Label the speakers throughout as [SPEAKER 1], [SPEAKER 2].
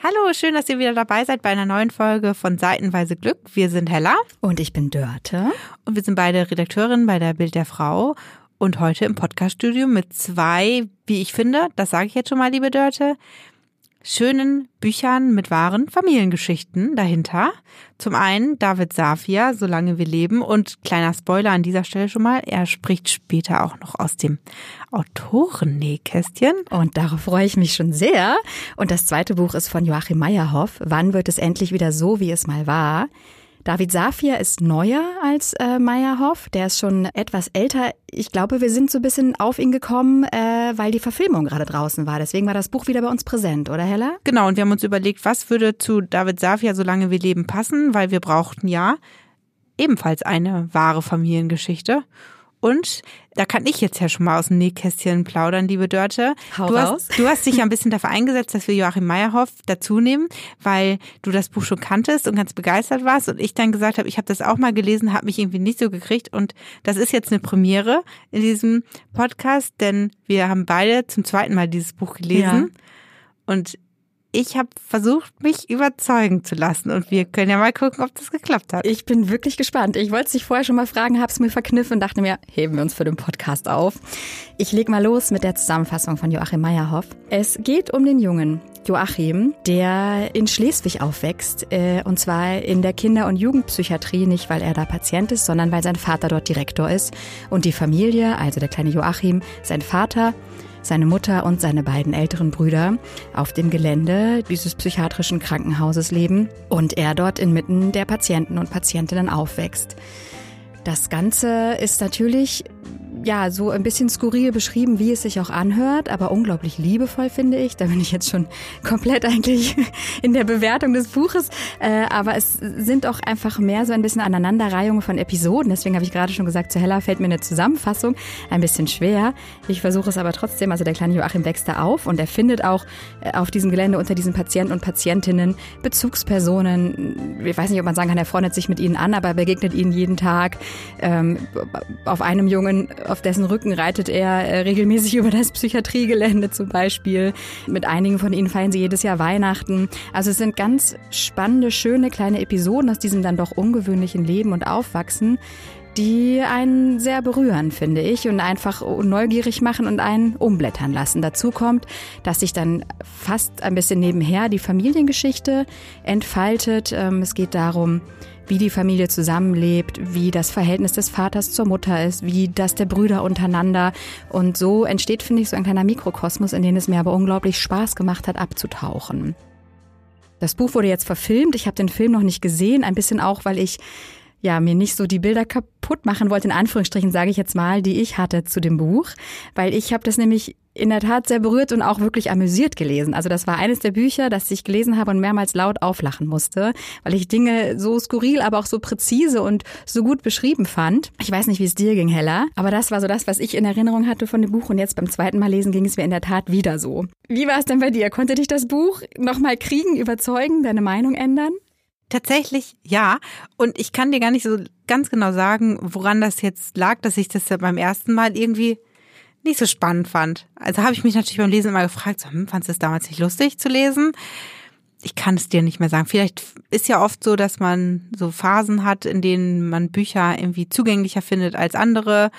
[SPEAKER 1] Hallo, schön, dass ihr wieder dabei seid bei einer neuen Folge von Seitenweise Glück. Wir sind Hella.
[SPEAKER 2] Und ich bin Dörte.
[SPEAKER 1] Und wir sind beide Redakteurinnen bei der Bild der Frau. Und heute im Podcaststudio mit zwei, wie ich finde, das sage ich jetzt schon mal, liebe Dörte, schönen Büchern mit wahren Familiengeschichten dahinter. Zum einen David Safia, Solange wir leben. Und kleiner Spoiler an dieser Stelle schon mal, er spricht später auch noch aus dem Autorennähkästchen.
[SPEAKER 2] Und darauf freue ich mich schon sehr. Und das zweite Buch ist von Joachim Meyerhoff. Wann wird es endlich wieder so, wie es mal war? David Safir ist neuer als äh, Meyerhoff. Der ist schon etwas älter. Ich glaube, wir sind so ein bisschen auf ihn gekommen, äh, weil die Verfilmung gerade draußen war. Deswegen war das Buch wieder bei uns präsent, oder Hella?
[SPEAKER 1] Genau, und wir haben uns überlegt, was würde zu David Safir, solange wir leben, passen, weil wir brauchten ja ebenfalls eine wahre Familiengeschichte. Und da kann ich jetzt ja schon mal aus dem Nähkästchen plaudern, liebe Dörte.
[SPEAKER 2] Hau
[SPEAKER 1] du,
[SPEAKER 2] raus.
[SPEAKER 1] hast, du hast dich ja ein bisschen dafür eingesetzt, dass wir Joachim Meyerhoff dazu nehmen, weil du das Buch schon kanntest und ganz begeistert warst. Und ich dann gesagt habe, ich habe das auch mal gelesen, habe mich irgendwie nicht so gekriegt. Und das ist jetzt eine Premiere in diesem Podcast, denn wir haben beide zum zweiten Mal dieses Buch gelesen. Ja. Und ich habe versucht, mich überzeugen zu lassen und wir können ja mal gucken, ob das geklappt hat.
[SPEAKER 2] Ich bin wirklich gespannt. Ich wollte es dich vorher schon mal fragen, habe es mir verkniffen und dachte mir, heben wir uns für den Podcast auf. Ich leg mal los mit der Zusammenfassung von Joachim Meyerhoff. Es geht um den Jungen Joachim, der in Schleswig aufwächst äh, und zwar in der Kinder- und Jugendpsychiatrie, nicht weil er da Patient ist, sondern weil sein Vater dort Direktor ist und die Familie, also der kleine Joachim, sein Vater seine Mutter und seine beiden älteren Brüder auf dem Gelände dieses psychiatrischen Krankenhauses leben und er dort inmitten der Patienten und Patientinnen aufwächst. Das Ganze ist natürlich ja, so ein bisschen skurril beschrieben, wie es sich auch anhört, aber unglaublich liebevoll, finde ich. Da bin ich jetzt schon komplett eigentlich in der Bewertung des Buches. Äh, aber es sind auch einfach mehr so ein bisschen Aneinanderreihungen von Episoden. Deswegen habe ich gerade schon gesagt, zu Hella fällt mir eine Zusammenfassung ein bisschen schwer. Ich versuche es aber trotzdem. Also der kleine Joachim wächst da auf und er findet auch äh, auf diesem Gelände unter diesen Patienten und Patientinnen Bezugspersonen. Ich weiß nicht, ob man sagen kann, er freundet sich mit ihnen an, aber er begegnet ihnen jeden Tag. Ähm, auf einem Jungen auf dessen Rücken reitet er äh, regelmäßig über das Psychiatriegelände zum Beispiel. Mit einigen von ihnen feiern sie jedes Jahr Weihnachten. Also es sind ganz spannende, schöne kleine Episoden aus diesem dann doch ungewöhnlichen Leben und Aufwachsen, die einen sehr berühren, finde ich, und einfach neugierig machen und einen umblättern lassen. Dazu kommt, dass sich dann fast ein bisschen nebenher die Familiengeschichte entfaltet. Ähm, es geht darum, wie die Familie zusammenlebt, wie das Verhältnis des Vaters zur Mutter ist, wie das der Brüder untereinander. Und so entsteht, finde ich, so ein kleiner Mikrokosmos, in den es mir aber unglaublich Spaß gemacht hat, abzutauchen. Das Buch wurde jetzt verfilmt. Ich habe den Film noch nicht gesehen, ein bisschen auch, weil ich ja, mir nicht so die Bilder kaputt machen wollte, in Anführungsstrichen sage ich jetzt mal, die ich hatte zu dem Buch, weil ich habe das nämlich in der Tat sehr berührt und auch wirklich amüsiert gelesen. Also das war eines der Bücher, das ich gelesen habe und mehrmals laut auflachen musste, weil ich Dinge so skurril, aber auch so präzise und so gut beschrieben fand. Ich weiß nicht, wie es dir ging, Hella, aber das war so das, was ich in Erinnerung hatte von dem Buch und jetzt beim zweiten Mal lesen ging es mir in der Tat wieder so. Wie war es denn bei dir? Konnte dich das Buch nochmal kriegen, überzeugen, deine Meinung ändern?
[SPEAKER 1] Tatsächlich ja. Und ich kann dir gar nicht so ganz genau sagen, woran das jetzt lag, dass ich das ja beim ersten Mal irgendwie nicht so spannend fand. Also habe ich mich natürlich beim Lesen immer gefragt, so, hm, fandest du es damals nicht lustig zu lesen? Ich kann es dir nicht mehr sagen. Vielleicht ist ja oft so, dass man so Phasen hat, in denen man Bücher irgendwie zugänglicher findet als andere.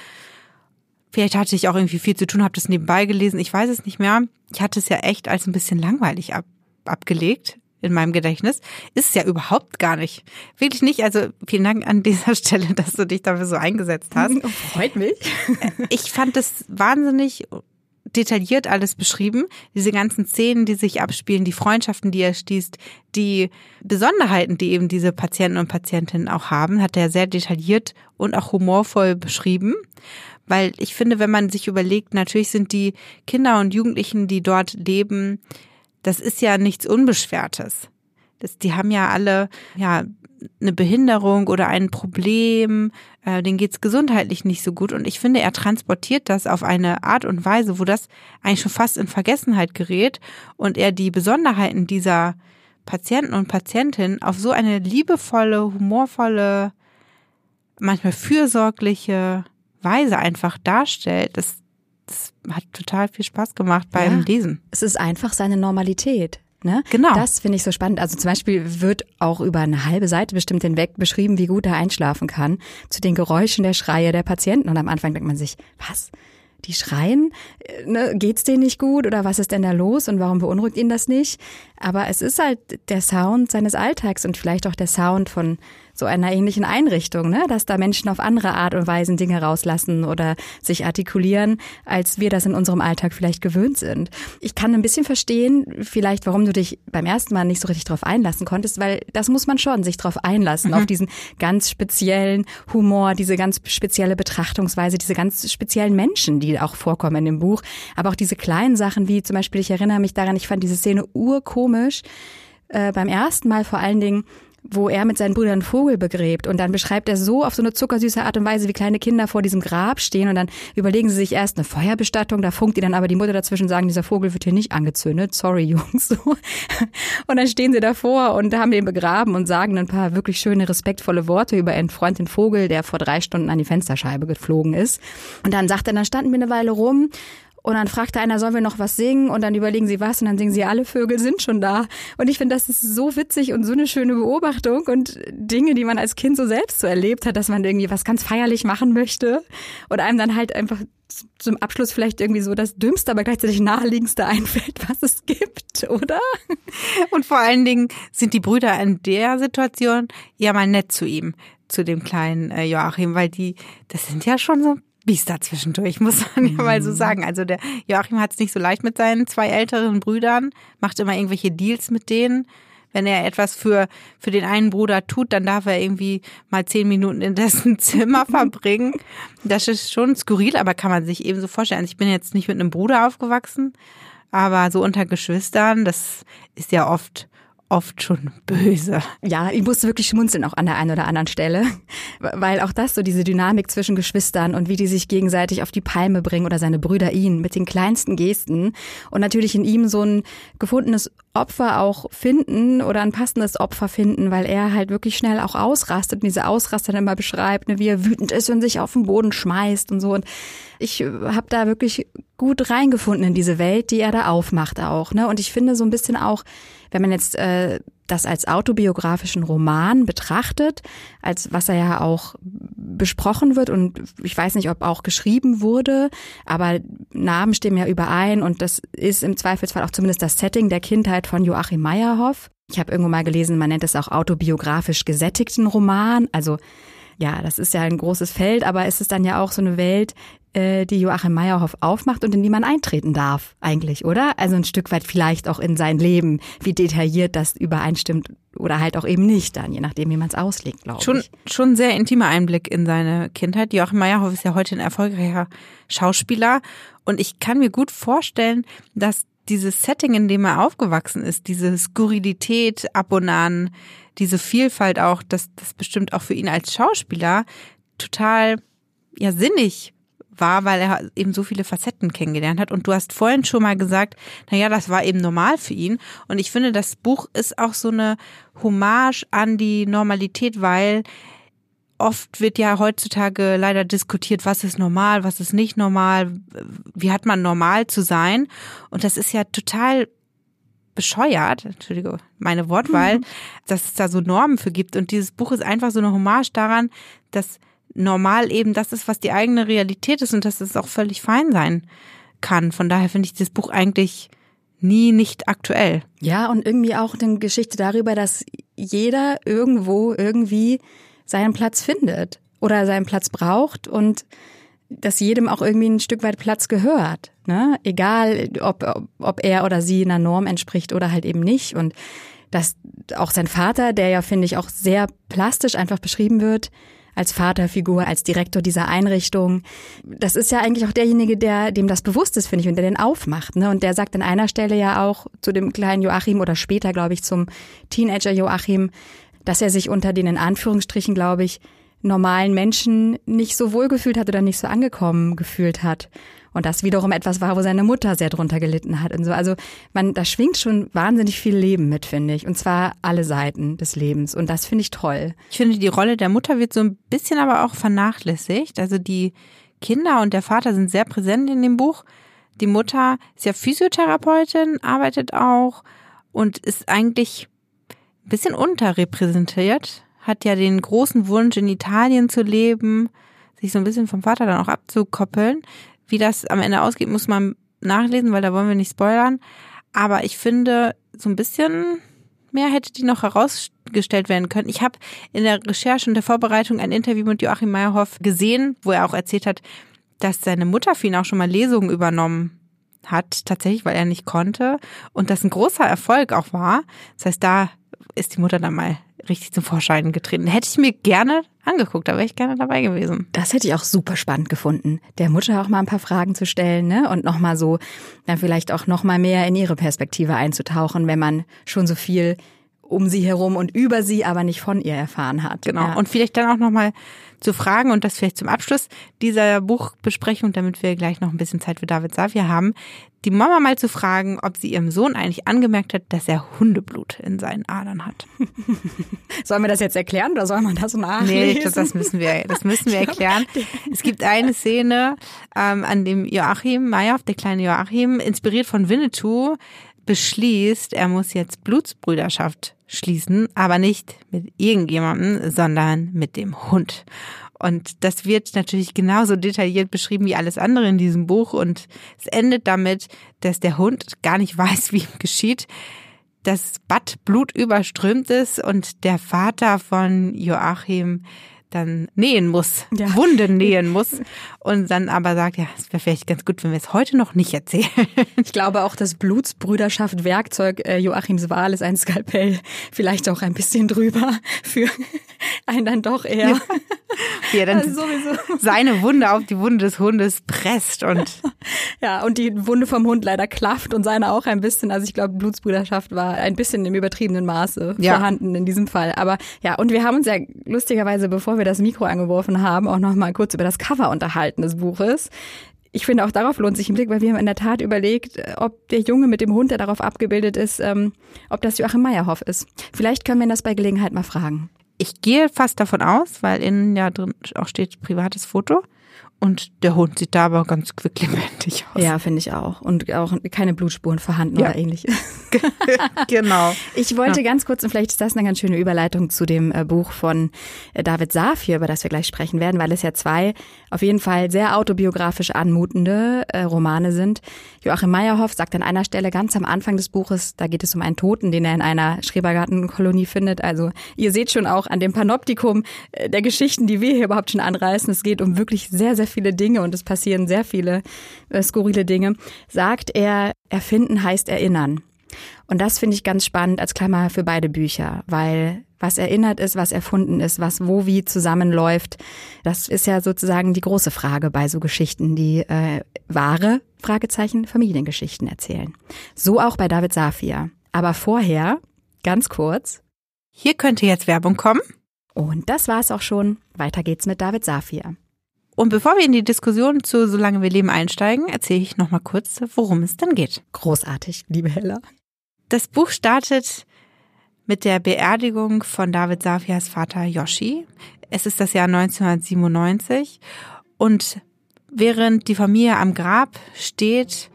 [SPEAKER 1] Vielleicht hatte ich auch irgendwie viel zu tun, habe das nebenbei gelesen. Ich weiß es nicht mehr. Ich hatte es ja echt als ein bisschen langweilig ab, abgelegt in meinem Gedächtnis. Ist es ja überhaupt gar nicht. Wirklich nicht. Also vielen Dank an dieser Stelle, dass du dich dafür so eingesetzt hast.
[SPEAKER 2] Freut mich.
[SPEAKER 1] Ich fand es wahnsinnig detailliert alles beschrieben. Diese ganzen Szenen, die sich abspielen, die Freundschaften, die er schließt, die Besonderheiten, die eben diese Patienten und Patientinnen auch haben, hat er sehr detailliert und auch humorvoll beschrieben. Weil ich finde, wenn man sich überlegt, natürlich sind die Kinder und Jugendlichen, die dort leben, das ist ja nichts Unbeschwertes. Das, die haben ja alle, ja, eine Behinderung oder ein Problem, äh, denen geht's gesundheitlich nicht so gut. Und ich finde, er transportiert das auf eine Art und Weise, wo das eigentlich schon fast in Vergessenheit gerät und er die Besonderheiten dieser Patienten und Patientinnen auf so eine liebevolle, humorvolle, manchmal fürsorgliche Weise einfach darstellt. Das, hat total viel Spaß gemacht beim ja, Lesen.
[SPEAKER 2] Es ist einfach seine Normalität. Ne?
[SPEAKER 1] Genau.
[SPEAKER 2] Das finde ich so spannend. Also zum Beispiel wird auch über eine halbe Seite bestimmt hinweg beschrieben, wie gut er einschlafen kann, zu den Geräuschen der Schreie der Patienten. Und am Anfang denkt man sich, was? Die schreien? Äh, ne? Geht's denen nicht gut oder was ist denn da los und warum beunruhigt ihn das nicht? Aber es ist halt der Sound seines Alltags und vielleicht auch der Sound von so einer ähnlichen Einrichtung, ne? dass da Menschen auf andere Art und Weise Dinge rauslassen oder sich artikulieren, als wir das in unserem Alltag vielleicht gewöhnt sind. Ich kann ein bisschen verstehen, vielleicht, warum du dich beim ersten Mal nicht so richtig drauf einlassen konntest, weil das muss man schon sich drauf einlassen, mhm. auf diesen ganz speziellen Humor, diese ganz spezielle Betrachtungsweise, diese ganz speziellen Menschen, die auch vorkommen in dem Buch, aber auch diese kleinen Sachen, wie zum Beispiel, ich erinnere mich daran, ich fand diese Szene urkomisch, äh, beim ersten Mal vor allen Dingen, wo er mit seinen Brüdern Vogel begräbt. Und dann beschreibt er so auf so eine zuckersüße Art und Weise, wie kleine Kinder vor diesem Grab stehen. Und dann überlegen sie sich erst eine Feuerbestattung. Da funkt die dann aber die Mutter dazwischen sagen, dieser Vogel wird hier nicht angezündet. Sorry, Jungs. Und dann stehen sie davor und haben den begraben und sagen ein paar wirklich schöne, respektvolle Worte über ihren Freund, den Vogel, der vor drei Stunden an die Fensterscheibe geflogen ist. Und dann sagt er, dann standen wir eine Weile rum und dann fragt einer, sollen wir noch was singen? Und dann überlegen sie was und dann singen sie, alle Vögel sind schon da. Und ich finde, das ist so witzig und so eine schöne Beobachtung und Dinge, die man als Kind so selbst so erlebt hat, dass man irgendwie was ganz feierlich machen möchte und einem dann halt einfach zum Abschluss vielleicht irgendwie so das Dümmste, aber gleichzeitig naheliegendste einfällt, was es gibt, oder?
[SPEAKER 1] Und vor allen Dingen sind die Brüder in der Situation ja mal nett zu ihm, zu dem kleinen äh, Joachim, weil die, das sind ja schon so Biester zwischendurch, muss man ja mal so mhm. sagen. Also der Joachim hat es nicht so leicht mit seinen zwei älteren Brüdern, macht immer irgendwelche Deals mit denen. Wenn er etwas für, für den einen Bruder tut, dann darf er irgendwie mal zehn Minuten in dessen Zimmer verbringen. Das ist schon skurril, aber kann man sich eben so vorstellen. Also ich bin jetzt nicht mit einem Bruder aufgewachsen, aber so unter Geschwistern, das ist ja oft oft schon böse.
[SPEAKER 2] Ja, ich musste wirklich schmunzeln auch an der einen oder anderen Stelle, weil auch das so diese Dynamik zwischen Geschwistern und wie die sich gegenseitig auf die Palme bringen oder seine Brüder ihn mit den kleinsten Gesten und natürlich in ihm so ein gefundenes Opfer auch finden oder ein passendes Opfer finden, weil er halt wirklich schnell auch ausrastet und diese Ausraster dann immer beschreibt, ne, wie er wütend ist und sich auf den Boden schmeißt und so und ich habe da wirklich gut reingefunden in diese Welt, die er da aufmacht auch, ne? Und ich finde so ein bisschen auch wenn man jetzt äh, das als autobiografischen Roman betrachtet, als was er ja auch besprochen wird und ich weiß nicht, ob auch geschrieben wurde, aber Namen stimmen ja überein und das ist im Zweifelsfall auch zumindest das Setting der Kindheit von Joachim Meyerhoff. Ich habe irgendwo mal gelesen, man nennt es auch autobiografisch gesättigten Roman, also ja, das ist ja ein großes Feld, aber es ist dann ja auch so eine Welt, äh, die Joachim Meyerhoff aufmacht und in die man eintreten darf, eigentlich, oder? Also ein Stück weit vielleicht auch in sein Leben, wie detailliert das übereinstimmt oder halt auch eben nicht dann, je nachdem, wie man es auslegt, glaube
[SPEAKER 1] schon, ich. Schon ein sehr intimer Einblick in seine Kindheit. Joachim Meyerhoff ist ja heute ein erfolgreicher Schauspieler und ich kann mir gut vorstellen, dass dieses Setting, in dem er aufgewachsen ist, diese Skurrilität ab und an, diese Vielfalt auch, dass das bestimmt auch für ihn als Schauspieler total ja sinnig war, weil er eben so viele Facetten kennengelernt hat. Und du hast vorhin schon mal gesagt, na ja, das war eben normal für ihn. Und ich finde, das Buch ist auch so eine Hommage an die Normalität, weil oft wird ja heutzutage leider diskutiert, was ist normal, was ist nicht normal, wie hat man normal zu sein. Und das ist ja total bescheuert, Entschuldige, meine Wortwahl, mhm. dass es da so Normen für gibt. Und dieses Buch ist einfach so eine Hommage daran, dass normal eben das ist, was die eigene Realität ist und dass es auch völlig fein sein kann. Von daher finde ich das Buch eigentlich nie nicht aktuell.
[SPEAKER 2] Ja, und irgendwie auch eine Geschichte darüber, dass jeder irgendwo irgendwie seinen Platz findet oder seinen Platz braucht und dass jedem auch irgendwie ein Stück weit Platz gehört. Ne? Egal, ob, ob er oder sie einer Norm entspricht oder halt eben nicht. Und dass auch sein Vater, der ja, finde ich, auch sehr plastisch einfach beschrieben wird, als Vaterfigur, als Direktor dieser Einrichtung. Das ist ja eigentlich auch derjenige, der dem das bewusst ist, finde ich, und der den aufmacht. Ne? Und der sagt an einer Stelle ja auch zu dem kleinen Joachim oder später, glaube ich, zum Teenager Joachim, dass er sich unter den in Anführungsstrichen, glaube ich, normalen Menschen nicht so wohl gefühlt hat oder nicht so angekommen gefühlt hat. Und das wiederum etwas war, wo seine Mutter sehr drunter gelitten hat und so. Also man, da schwingt schon wahnsinnig viel Leben mit, finde ich. Und zwar alle Seiten des Lebens. Und das finde ich toll.
[SPEAKER 1] Ich finde, die Rolle der Mutter wird so ein bisschen aber auch vernachlässigt. Also die Kinder und der Vater sind sehr präsent in dem Buch. Die Mutter ist ja Physiotherapeutin, arbeitet auch und ist eigentlich ein bisschen unterrepräsentiert, hat ja den großen Wunsch, in Italien zu leben, sich so ein bisschen vom Vater dann auch abzukoppeln. Wie das am Ende ausgeht, muss man nachlesen, weil da wollen wir nicht spoilern. Aber ich finde, so ein bisschen mehr hätte die noch herausgestellt werden können. Ich habe in der Recherche und der Vorbereitung ein Interview mit Joachim Meyerhoff gesehen, wo er auch erzählt hat, dass seine Mutter für ihn auch schon mal Lesungen übernommen hat, tatsächlich, weil er nicht konnte und das ein großer Erfolg auch war. Das heißt, da ist die Mutter dann mal richtig zum Vorschein getreten. Hätte ich mir gerne angeguckt, da wäre ich gerne dabei gewesen.
[SPEAKER 2] Das hätte ich auch super spannend gefunden, der Mutter auch mal ein paar Fragen zu stellen, ne? Und nochmal so, dann vielleicht auch nochmal mehr in ihre Perspektive einzutauchen, wenn man schon so viel um sie herum und über sie, aber nicht von ihr erfahren hat.
[SPEAKER 1] Genau. Ja. Und vielleicht dann auch nochmal zu fragen und das vielleicht zum Abschluss dieser Buchbesprechung, damit wir gleich noch ein bisschen Zeit für David Safir haben, die Mama mal zu fragen, ob sie ihrem Sohn eigentlich angemerkt hat, dass er Hundeblut in seinen Adern hat.
[SPEAKER 2] Sollen wir das jetzt erklären oder soll man das nachlesen? Nee,
[SPEAKER 1] ich glaube, das müssen wir, das müssen wir erklären. Es gibt eine Szene, ähm, an dem Joachim Meyerhoff, der kleine Joachim, inspiriert von Winnetou, beschließt, er muss jetzt Blutsbrüderschaft schließen, aber nicht mit irgendjemandem, sondern mit dem Hund. Und das wird natürlich genauso detailliert beschrieben wie alles andere in diesem Buch. Und es endet damit, dass der Hund gar nicht weiß, wie ihm geschieht, dass Bad Blut überströmt ist und der Vater von Joachim dann nähen muss, ja. Wunden nähen muss und dann aber sagt, ja, es wäre vielleicht ganz gut, wenn wir es heute noch nicht erzählen.
[SPEAKER 2] Ich glaube auch, das Blutsbrüderschaft Werkzeug äh, Joachims Wahl ist ein Skalpell vielleicht auch ein bisschen drüber für einen dann doch eher. Ja,
[SPEAKER 1] er dann also seine Wunde auf die Wunde des Hundes presst und
[SPEAKER 2] ja, und die Wunde vom Hund leider klafft und seine auch ein bisschen. Also ich glaube, Blutsbrüderschaft war ein bisschen im übertriebenen Maße ja. vorhanden in diesem Fall. Aber ja, und wir haben uns ja lustigerweise, bevor wir das Mikro angeworfen haben, auch noch mal kurz über das Cover unterhalten des Buches. Ich finde, auch darauf lohnt sich ein Blick, weil wir haben in der Tat überlegt, ob der Junge mit dem Hund, der darauf abgebildet ist, ähm, ob das Joachim Meyerhoff ist. Vielleicht können wir ihn das bei Gelegenheit mal fragen.
[SPEAKER 1] Ich gehe fast davon aus, weil innen ja drin auch steht privates Foto. Und der Hund sieht da aber ganz quicklebendig aus.
[SPEAKER 2] Ja, finde ich auch. Und auch keine Blutspuren vorhanden ja. oder ähnliches.
[SPEAKER 1] genau.
[SPEAKER 2] Ich wollte ja. ganz kurz, und vielleicht ist das eine ganz schöne Überleitung zu dem äh, Buch von äh, David Safir, über das wir gleich sprechen werden, weil es ja zwei auf jeden Fall sehr autobiografisch anmutende äh, Romane sind. Joachim Meyerhoff sagt an einer Stelle ganz am Anfang des Buches, da geht es um einen Toten, den er in einer Schrebergartenkolonie findet. Also ihr seht schon auch an dem Panoptikum der Geschichten, die wir hier überhaupt schon anreißen. Es geht um wirklich sehr, sehr viele Dinge und es passieren sehr viele äh, skurrile Dinge. Sagt er, erfinden heißt erinnern. Und das finde ich ganz spannend als Klammer für beide Bücher, weil was erinnert ist, was erfunden ist, was wo wie zusammenläuft, das ist ja sozusagen die große Frage bei so Geschichten, die äh, wahre Fragezeichen Familiengeschichten erzählen. So auch bei David Safir. Aber vorher, ganz kurz.
[SPEAKER 1] Hier könnte jetzt Werbung kommen.
[SPEAKER 2] Und das war's auch schon. Weiter geht's mit David Safir.
[SPEAKER 1] Und bevor wir in die Diskussion zu Solange wir leben einsteigen, erzähle ich noch mal kurz, worum es dann geht.
[SPEAKER 2] Großartig, liebe Hella.
[SPEAKER 1] Das Buch startet mit der Beerdigung von David Safias Vater Yoshi. Es ist das Jahr 1997 und während die Familie am Grab steht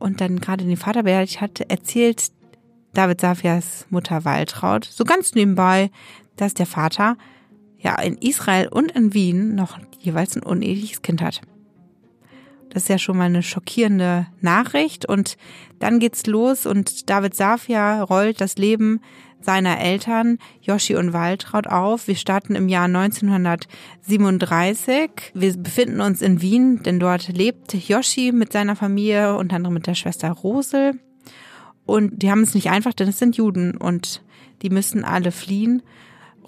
[SPEAKER 1] und dann gerade den Vater beerdigt hat, erzählt David Safias Mutter Waltraud so ganz nebenbei, dass der Vater ja in Israel und in Wien noch jeweils ein uneheliches Kind hat. Das ist ja schon mal eine schockierende Nachricht. Und dann geht's los und David Safia rollt das Leben seiner Eltern, Yoshi und Waltraud, auf. Wir starten im Jahr 1937. Wir befinden uns in Wien, denn dort lebt Yoshi mit seiner Familie, unter anderem mit der Schwester Rosel. Und die haben es nicht einfach, denn es sind Juden und die müssen alle fliehen.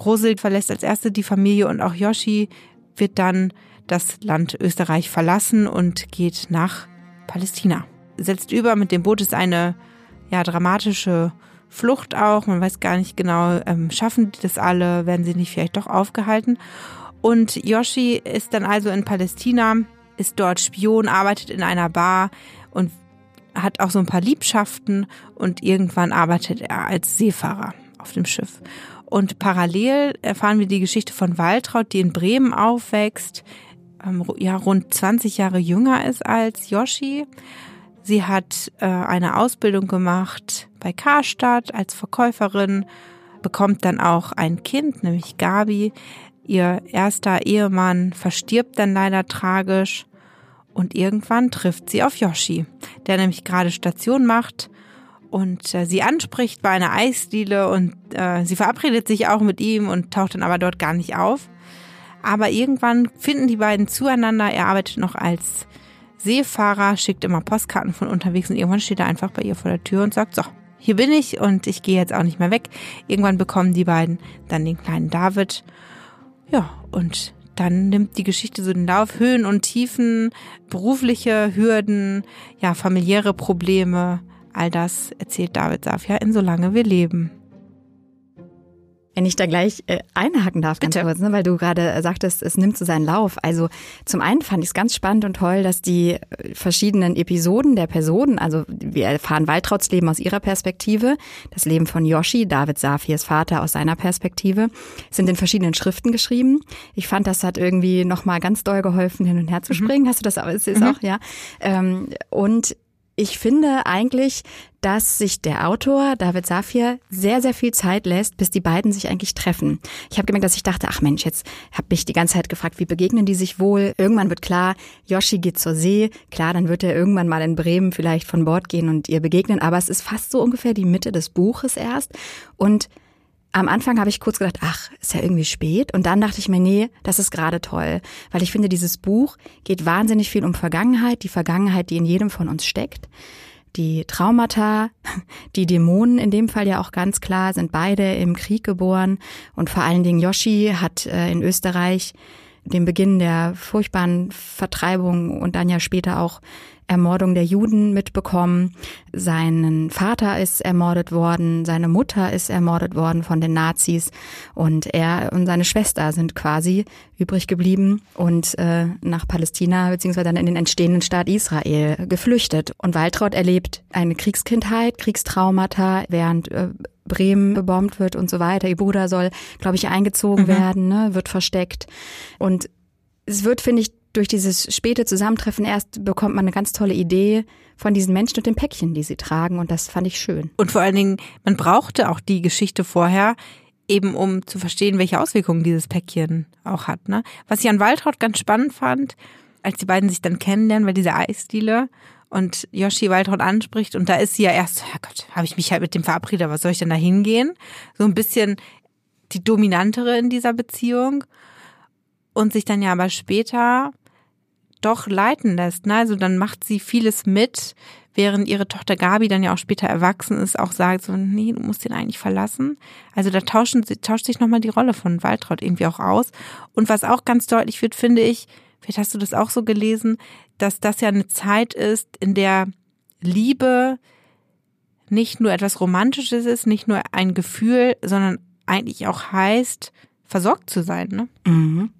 [SPEAKER 1] Rosel verlässt als erste die Familie und auch Yoshi wird dann das Land Österreich verlassen und geht nach Palästina. Setzt über, mit dem Boot ist eine ja, dramatische Flucht auch. Man weiß gar nicht genau, ähm, schaffen die das alle, werden sie nicht vielleicht doch aufgehalten. Und Yoshi ist dann also in Palästina, ist dort Spion, arbeitet in einer Bar und hat auch so ein paar Liebschaften und irgendwann arbeitet er als Seefahrer auf dem Schiff. Und parallel erfahren wir die Geschichte von Waltraud, die in Bremen aufwächst, ähm, ja rund 20 Jahre jünger ist als Yoshi. Sie hat äh, eine Ausbildung gemacht bei Karstadt als Verkäuferin, bekommt dann auch ein Kind, nämlich Gabi. Ihr erster Ehemann verstirbt dann leider tragisch und irgendwann trifft sie auf Yoshi, der nämlich gerade Station macht und äh, sie anspricht bei einer Eisdiele und äh, sie verabredet sich auch mit ihm und taucht dann aber dort gar nicht auf. Aber irgendwann finden die beiden zueinander. Er arbeitet noch als Seefahrer, schickt immer Postkarten von unterwegs und irgendwann steht er einfach bei ihr vor der Tür und sagt, so, hier bin ich und ich gehe jetzt auch nicht mehr weg. Irgendwann bekommen die beiden dann den kleinen David. Ja, und dann nimmt die Geschichte so den Lauf, Höhen und Tiefen, berufliche Hürden, ja, familiäre Probleme, all das erzählt David Safia in Solange wir leben.
[SPEAKER 2] Wenn ich da gleich äh, einhaken darf, ganz kurz, ne, weil du gerade sagtest, es nimmt so seinen Lauf. Also zum einen fand ich es ganz spannend und toll, dass die äh, verschiedenen Episoden der Personen, also wir erfahren Waltrauts Leben aus ihrer Perspektive, das Leben von Yoshi, David Safirs Vater aus seiner Perspektive, sind in verschiedenen Schriften geschrieben. Ich fand, das hat irgendwie nochmal ganz doll geholfen, hin und her zu mhm. springen. Mhm. Hast du das auch? Ist, ist mhm. auch, ja. Ähm, und ich finde eigentlich, dass sich der Autor David Safir sehr, sehr viel Zeit lässt, bis die beiden sich eigentlich treffen. Ich habe gemerkt, dass ich dachte, ach Mensch, jetzt habe mich die ganze Zeit gefragt, wie begegnen die sich wohl? Irgendwann wird klar, Yoshi geht zur See. Klar, dann wird er irgendwann mal in Bremen vielleicht von Bord gehen und ihr begegnen. Aber es ist fast so ungefähr die Mitte des Buches erst. Und am Anfang habe ich kurz gedacht, ach, ist ja irgendwie spät. Und dann dachte ich mir, nee, das ist gerade toll. Weil ich finde, dieses Buch geht wahnsinnig viel um Vergangenheit, die Vergangenheit, die in jedem von uns steckt. Die Traumata, die Dämonen in dem Fall ja auch ganz klar, sind beide im Krieg geboren. Und vor allen Dingen Yoshi hat äh, in Österreich den Beginn der furchtbaren Vertreibung und dann ja später auch Ermordung der Juden mitbekommen. Sein Vater ist ermordet worden, seine Mutter ist ermordet worden von den Nazis und er und seine Schwester sind quasi übrig geblieben und äh, nach Palästina beziehungsweise dann in den entstehenden Staat Israel geflüchtet. Und Waltraud erlebt eine Kriegskindheit, Kriegstraumata, während äh, Bremen gebombt wird und so weiter. Ihr Bruder soll, glaube ich, eingezogen mhm. werden, ne, wird versteckt. Und es wird, finde ich, durch dieses späte Zusammentreffen erst bekommt man eine ganz tolle Idee von diesen Menschen und den Päckchen, die sie tragen. Und das fand ich schön.
[SPEAKER 1] Und vor allen Dingen, man brauchte auch die Geschichte vorher, eben um zu verstehen, welche Auswirkungen dieses Päckchen auch hat. Ne? Was ich an Waltraud ganz spannend fand, als die beiden sich dann kennenlernen bei dieser Eisdiele und Yoshi Waltraud anspricht und da ist sie ja erst, Herrgott, habe ich mich halt mit dem verabredet, was soll ich denn da hingehen? So ein bisschen die dominantere in dieser Beziehung und sich dann ja aber später doch leiten lässt. Ne? Also dann macht sie vieles mit, während ihre Tochter Gabi dann ja auch später erwachsen ist, auch sagt so, nee, du musst den eigentlich verlassen. Also da tauschen, tauscht sich nochmal die Rolle von Waltraud irgendwie auch aus. Und was auch ganz deutlich wird, finde ich, vielleicht hast du das auch so gelesen, dass das ja eine Zeit ist, in der Liebe nicht nur etwas Romantisches ist, nicht nur ein Gefühl, sondern eigentlich auch heißt, versorgt zu sein. Ne?
[SPEAKER 2] Mhm.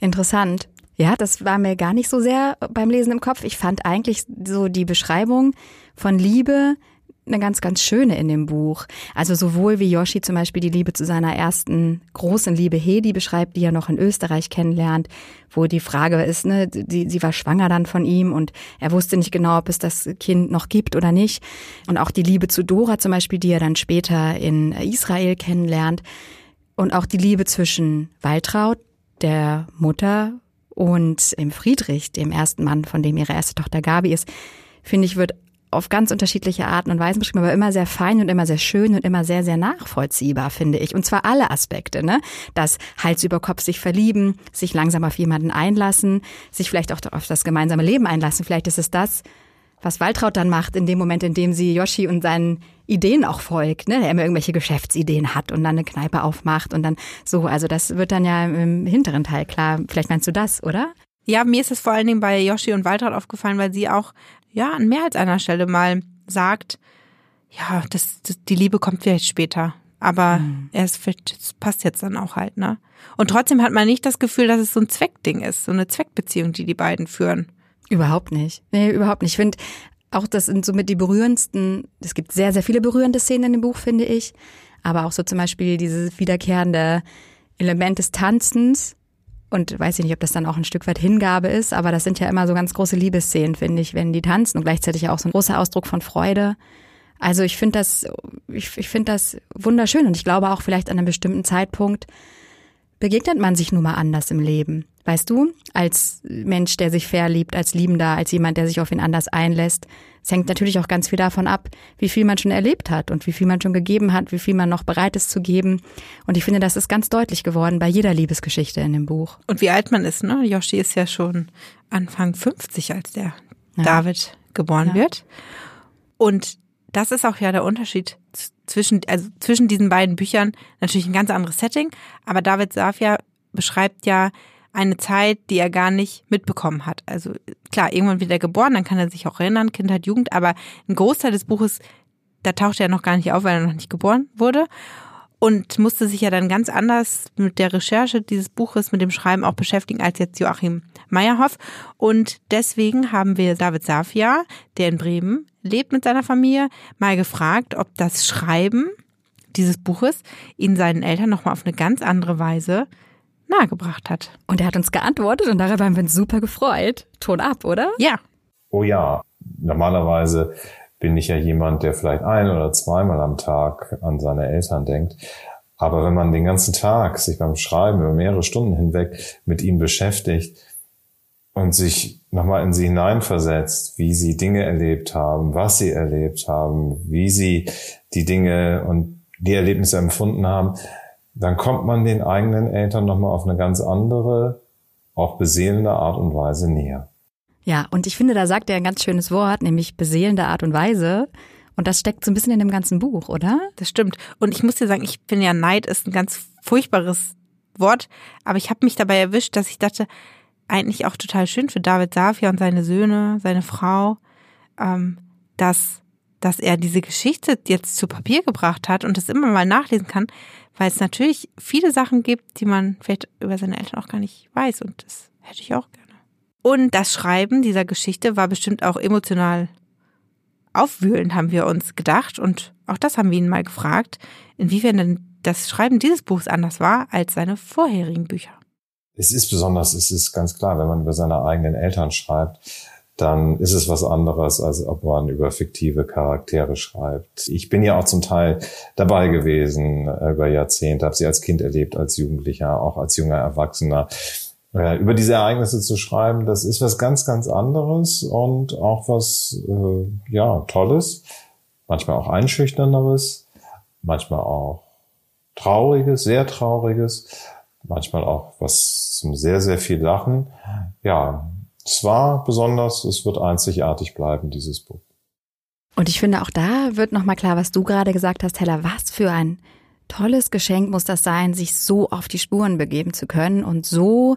[SPEAKER 2] Interessant. Ja, das war mir gar nicht so sehr beim Lesen im Kopf. Ich fand eigentlich so die Beschreibung von Liebe eine ganz, ganz schöne in dem Buch. Also sowohl wie Yoshi zum Beispiel die Liebe zu seiner ersten großen Liebe Hedi beschreibt, die er noch in Österreich kennenlernt, wo die Frage ist, ne, die, sie war schwanger dann von ihm und er wusste nicht genau, ob es das Kind noch gibt oder nicht. Und auch die Liebe zu Dora zum Beispiel, die er dann später in Israel kennenlernt. Und auch die Liebe zwischen Waltraud, der Mutter und dem Friedrich, dem ersten Mann, von dem ihre erste Tochter Gabi ist, finde ich, wird auf ganz unterschiedliche Arten und Weisen beschrieben, aber immer sehr fein und immer sehr schön und immer sehr, sehr nachvollziehbar, finde ich. Und zwar alle Aspekte, ne? Das Hals über Kopf sich verlieben, sich langsam auf jemanden einlassen, sich vielleicht auch auf das gemeinsame Leben einlassen. Vielleicht ist es das, was Waltraud dann macht, in dem Moment, in dem sie Yoshi und seinen Ideen auch folgt, ne, der immer irgendwelche Geschäftsideen hat und dann eine Kneipe aufmacht und dann so, also das wird dann ja im hinteren Teil klar. Vielleicht meinst du das, oder?
[SPEAKER 1] Ja, mir ist es vor allen Dingen bei Yoshi und Waltraud aufgefallen, weil sie auch, ja, an mehr als einer Stelle mal sagt, ja, das, das die Liebe kommt vielleicht später. Aber mhm. es passt jetzt dann auch halt, ne? Und trotzdem hat man nicht das Gefühl, dass es so ein Zweckding ist, so eine Zweckbeziehung, die die beiden führen.
[SPEAKER 2] Überhaupt nicht. Nee, überhaupt nicht. Ich finde, auch das sind somit die berührendsten, es gibt sehr, sehr viele berührende Szenen in dem Buch, finde ich. Aber auch so zum Beispiel dieses wiederkehrende Element des Tanzens. Und weiß ich nicht, ob das dann auch ein Stück weit Hingabe ist, aber das sind ja immer so ganz große Liebesszenen, finde ich, wenn die tanzen und gleichzeitig auch so ein großer Ausdruck von Freude. Also ich finde das, ich, ich finde das wunderschön und ich glaube auch vielleicht an einem bestimmten Zeitpunkt begegnet man sich nun mal anders im Leben. Weißt du, als Mensch, der sich verliebt, als Liebender, als jemand, der sich auf ihn anders einlässt. Es hängt natürlich auch ganz viel davon ab, wie viel man schon erlebt hat und wie viel man schon gegeben hat, wie viel man noch bereit ist zu geben. Und ich finde, das ist ganz deutlich geworden bei jeder Liebesgeschichte in dem Buch.
[SPEAKER 1] Und wie alt man ist, ne? Yoshi ist ja schon Anfang 50, als der ja. David geboren ja. wird. Und das ist auch ja der Unterschied zwischen, also zwischen diesen beiden Büchern. Natürlich ein ganz anderes Setting, aber David Safia beschreibt ja eine Zeit, die er gar nicht mitbekommen hat. Also klar, irgendwann wird er geboren, dann kann er sich auch erinnern, Kindheit, Jugend, aber ein Großteil des Buches, da taucht er noch gar nicht auf, weil er noch nicht geboren wurde und musste sich ja dann ganz anders mit der Recherche dieses Buches, mit dem Schreiben auch beschäftigen als jetzt Joachim Meyerhoff. Und deswegen haben wir David Safia, der in Bremen lebt mit seiner Familie, mal gefragt, ob das Schreiben dieses Buches ihn seinen Eltern nochmal auf eine ganz andere Weise nahegebracht hat.
[SPEAKER 2] Und er hat uns geantwortet und darüber haben wir uns super gefreut. Ton ab, oder?
[SPEAKER 1] Ja.
[SPEAKER 3] Oh ja, normalerweise bin ich ja jemand, der vielleicht ein oder zweimal am Tag an seine Eltern denkt. Aber wenn man den ganzen Tag sich beim Schreiben über mehrere Stunden hinweg mit ihnen beschäftigt und sich nochmal in sie hineinversetzt, wie sie Dinge erlebt haben, was sie erlebt haben, wie sie die Dinge und die Erlebnisse empfunden haben, dann kommt man den eigenen Eltern nochmal auf eine ganz andere, auch beseelende Art und Weise näher.
[SPEAKER 2] Ja, und ich finde, da sagt er ein ganz schönes Wort, nämlich beseelende Art und Weise. Und das steckt so ein bisschen in dem ganzen Buch, oder?
[SPEAKER 1] Das stimmt. Und ich muss dir sagen, ich finde ja, Neid ist ein ganz furchtbares Wort, aber ich habe mich dabei erwischt, dass ich dachte, eigentlich auch total schön für David Safia und seine Söhne, seine Frau, ähm, dass, dass er diese Geschichte jetzt zu Papier gebracht hat und das immer mal nachlesen kann, weil es natürlich viele Sachen gibt, die man vielleicht über seine Eltern auch gar nicht weiß und das hätte ich auch gerne. Und das Schreiben dieser Geschichte war bestimmt auch emotional aufwühlend, haben wir uns gedacht und auch das haben wir ihn mal gefragt, inwiefern denn das Schreiben dieses Buchs anders war als seine vorherigen Bücher.
[SPEAKER 3] Es ist besonders, es ist ganz klar, wenn man über seine eigenen Eltern schreibt, dann ist es was anderes, als ob man über fiktive Charaktere schreibt. Ich bin ja auch zum Teil dabei gewesen äh, über Jahrzehnte, habe sie als Kind erlebt, als Jugendlicher, auch als junger Erwachsener. Über diese Ereignisse zu schreiben, das ist was ganz, ganz anderes und auch was, äh, ja, Tolles, manchmal auch Einschüchternderes, manchmal auch Trauriges, sehr Trauriges, manchmal auch was zum sehr, sehr viel Lachen. Ja, es war besonders, es wird einzigartig bleiben, dieses Buch.
[SPEAKER 2] Und ich finde, auch da wird nochmal klar, was du gerade gesagt hast, Hella, was für ein tolles Geschenk muss das sein, sich so auf die Spuren begeben zu können und so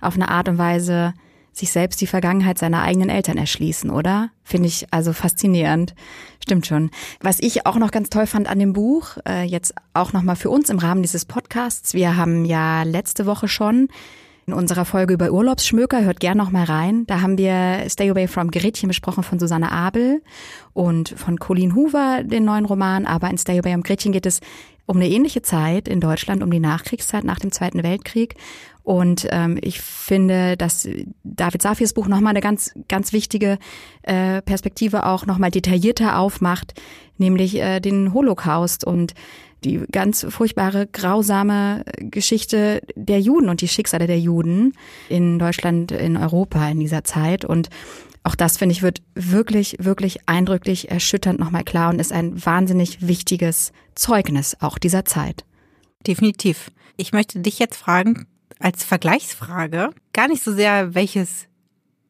[SPEAKER 2] auf eine Art und Weise sich selbst die Vergangenheit seiner eigenen Eltern erschließen, oder? Finde ich also faszinierend. Stimmt schon. Was ich auch noch ganz toll fand an dem Buch, äh, jetzt auch nochmal für uns im Rahmen dieses Podcasts, wir haben ja letzte Woche schon in unserer Folge über Urlaubsschmöker, hört gern noch mal rein. Da haben wir Stay Away from Gretchen besprochen von Susanne Abel und von Colleen Hoover, den neuen Roman. Aber in Stay Away from Gretchen geht es um eine ähnliche Zeit in Deutschland, um die Nachkriegszeit nach dem Zweiten Weltkrieg. Und ähm, ich finde, dass David Safirs Buch nochmal eine ganz, ganz wichtige äh, Perspektive auch nochmal detaillierter aufmacht, nämlich äh, den Holocaust und die ganz furchtbare, grausame Geschichte der Juden und die Schicksale der Juden in Deutschland, in Europa in dieser Zeit. Und auch das, finde ich, wird wirklich, wirklich eindrücklich, erschütternd nochmal klar und ist ein wahnsinnig wichtiges Zeugnis auch dieser Zeit.
[SPEAKER 1] Definitiv. Ich möchte dich jetzt fragen, als Vergleichsfrage, gar nicht so sehr, welches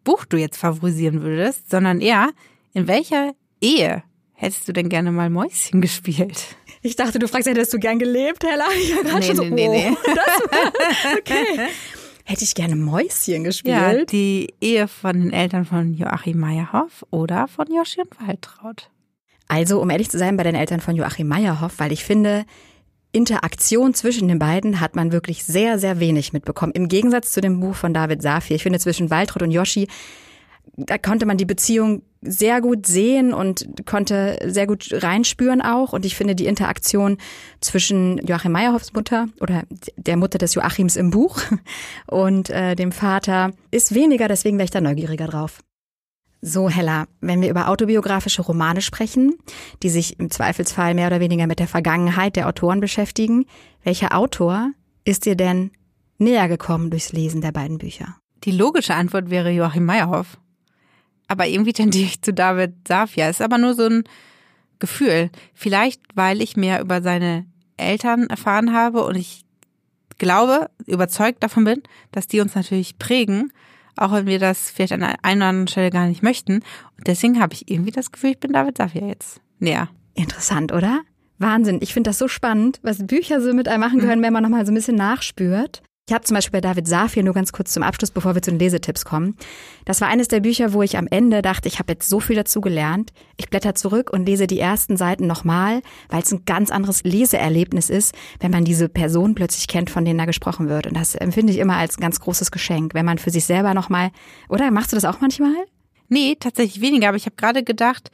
[SPEAKER 1] Buch du jetzt favorisieren würdest, sondern eher, in welcher Ehe hättest du denn gerne mal Mäuschen gespielt?
[SPEAKER 2] Ich dachte, du fragst, hättest du gern gelebt, Hella? Ich war nee, schon so, nee, nee, nee. Oh, das, okay. Hätte ich gerne Mäuschen gespielt?
[SPEAKER 1] Ja, die Ehe von den Eltern von Joachim Meyerhoff oder von Joschin Waltraud.
[SPEAKER 2] Also, um ehrlich zu sein, bei den Eltern von Joachim Meyerhoff, weil ich finde, Interaktion zwischen den beiden hat man wirklich sehr, sehr wenig mitbekommen. Im Gegensatz zu dem Buch von David Safir. Ich finde, zwischen Waltraud und Yoshi, da konnte man die Beziehung sehr gut sehen und konnte sehr gut reinspüren auch. Und ich finde die Interaktion zwischen Joachim Meyerhoffs Mutter oder der Mutter des Joachims im Buch und äh, dem Vater ist weniger, deswegen wäre ich da neugieriger drauf. So, Hella, wenn wir über autobiografische Romane sprechen, die sich im Zweifelsfall mehr oder weniger mit der Vergangenheit der Autoren beschäftigen, welcher Autor ist dir denn näher gekommen durchs Lesen der beiden Bücher?
[SPEAKER 1] Die logische Antwort wäre Joachim Meyerhoff. Aber irgendwie tendiere ich zu David Safia. Ist aber nur so ein Gefühl. Vielleicht, weil ich mehr über seine Eltern erfahren habe und ich glaube, überzeugt davon bin, dass die uns natürlich prägen auch wenn wir das vielleicht an einer oder anderen Stelle gar nicht möchten. Und deswegen habe ich irgendwie das Gefühl, ich bin David Safia jetzt näher.
[SPEAKER 2] Interessant, oder? Wahnsinn. Ich finde das so spannend, was Bücher so mit einem machen können, wenn man nochmal so ein bisschen nachspürt. Ich habe zum Beispiel bei David Safir nur ganz kurz zum Abschluss, bevor wir zu den Lesetipps kommen. Das war eines der Bücher, wo ich am Ende dachte, ich habe jetzt so viel dazu gelernt. Ich blätter zurück und lese die ersten Seiten nochmal, weil es ein ganz anderes Leseerlebnis ist, wenn man diese Person plötzlich kennt, von denen da gesprochen wird. Und das empfinde ich immer als ein ganz großes Geschenk, wenn man für sich selber nochmal, oder machst du das auch manchmal?
[SPEAKER 1] Nee, tatsächlich weniger, aber ich habe gerade gedacht,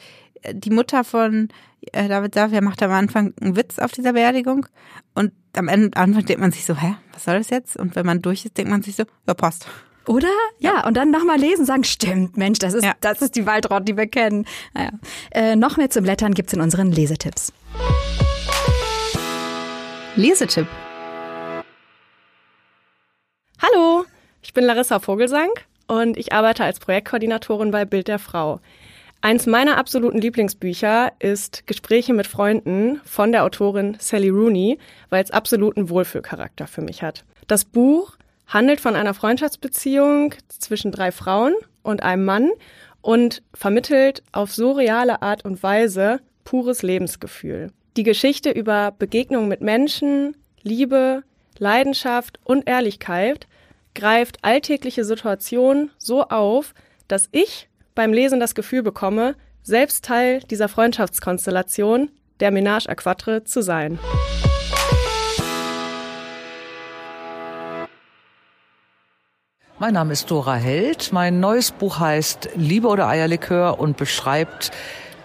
[SPEAKER 1] die Mutter von äh, David Safir macht am Anfang einen Witz auf dieser Beerdigung und am Ende Anfang denkt man sich so, hä, was soll das jetzt? Und wenn man durch ist, denkt man sich so, ja, passt.
[SPEAKER 2] Oder? Ja, ja. und dann nochmal lesen, sagen, stimmt, Mensch, das ist, ja. das ist die Waldraut, die wir kennen. Naja. Äh, noch mehr zum Blättern gibt's in unseren Lesetipps.
[SPEAKER 1] Lesetipp.
[SPEAKER 4] Hallo, ich bin Larissa Vogelsang und ich arbeite als Projektkoordinatorin bei Bild der Frau. Eins meiner absoluten Lieblingsbücher ist Gespräche mit Freunden von der Autorin Sally Rooney, weil es absoluten Wohlfühlcharakter für mich hat. Das Buch handelt von einer Freundschaftsbeziehung zwischen drei Frauen und einem Mann und vermittelt auf so reale Art und Weise pures Lebensgefühl. Die Geschichte über Begegnungen mit Menschen, Liebe, Leidenschaft und Ehrlichkeit greift alltägliche Situationen so auf, dass ich beim Lesen das Gefühl bekomme, selbst Teil dieser Freundschaftskonstellation, der Ménage à Quatre, zu sein.
[SPEAKER 5] Mein Name ist Dora Held. Mein neues Buch heißt Liebe oder Eierlikör und beschreibt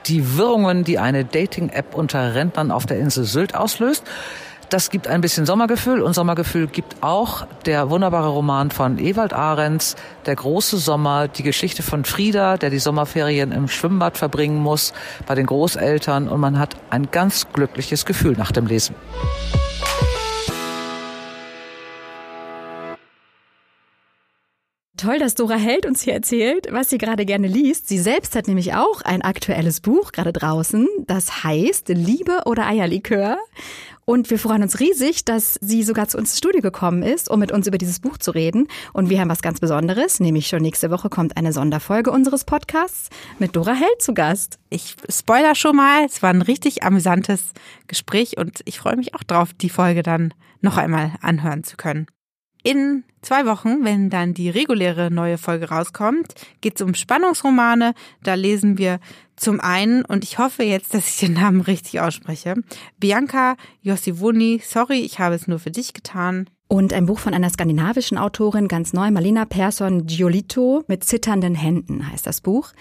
[SPEAKER 5] die Wirrungen, die eine Dating-App unter Rentnern auf der Insel Sylt auslöst. Das gibt ein bisschen Sommergefühl und Sommergefühl gibt auch der wunderbare Roman von Ewald Ahrens, Der große Sommer, die Geschichte von Frieda, der die Sommerferien im Schwimmbad verbringen muss, bei den Großeltern und man hat ein ganz glückliches Gefühl nach dem Lesen.
[SPEAKER 2] Toll, dass Dora Held uns hier erzählt, was sie gerade gerne liest. Sie selbst hat nämlich auch ein aktuelles Buch gerade draußen. Das heißt Liebe oder Eierlikör. Und wir freuen uns riesig, dass sie sogar zu uns ins Studio gekommen ist, um mit uns über dieses Buch zu reden. Und wir haben was ganz Besonderes, nämlich schon nächste Woche kommt eine Sonderfolge unseres Podcasts mit Dora Held zu Gast.
[SPEAKER 1] Ich spoiler schon mal, es war ein richtig amüsantes Gespräch und ich freue mich auch drauf, die Folge dann noch einmal anhören zu können. In zwei Wochen, wenn dann die reguläre neue Folge rauskommt, geht es um Spannungsromane. Da lesen wir zum einen, und ich hoffe jetzt, dass ich den Namen richtig ausspreche, Bianca Jossivoni, sorry, ich habe es nur für dich getan.
[SPEAKER 2] Und ein Buch von einer skandinavischen Autorin, ganz neu, Malina Persson Giolito, mit zitternden Händen heißt das Buch.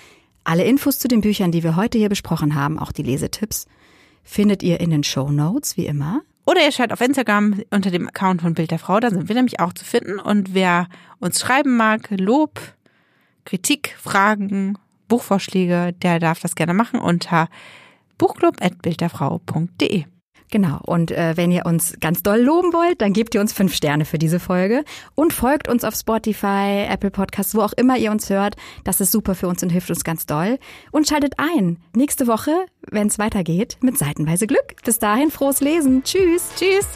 [SPEAKER 2] Alle Infos zu den Büchern, die wir heute hier besprochen haben, auch die Lesetipps, findet ihr in den Show Notes, wie immer.
[SPEAKER 1] Oder ihr schaut auf Instagram unter dem Account von Bild der Frau, da sind wir nämlich auch zu finden. Und wer uns schreiben mag, Lob, Kritik, Fragen, Buchvorschläge, der darf das gerne machen unter buchclub.bildderfrau.de.
[SPEAKER 2] Genau. Und äh, wenn ihr uns ganz doll loben wollt, dann gebt ihr uns fünf Sterne für diese Folge und folgt uns auf Spotify, Apple Podcasts, wo auch immer ihr uns hört. Das ist super für uns und hilft uns ganz doll. Und schaltet ein. Nächste Woche, wenn es weitergeht, mit Seitenweise Glück. Bis dahin, frohes Lesen. Tschüss.
[SPEAKER 1] Tschüss.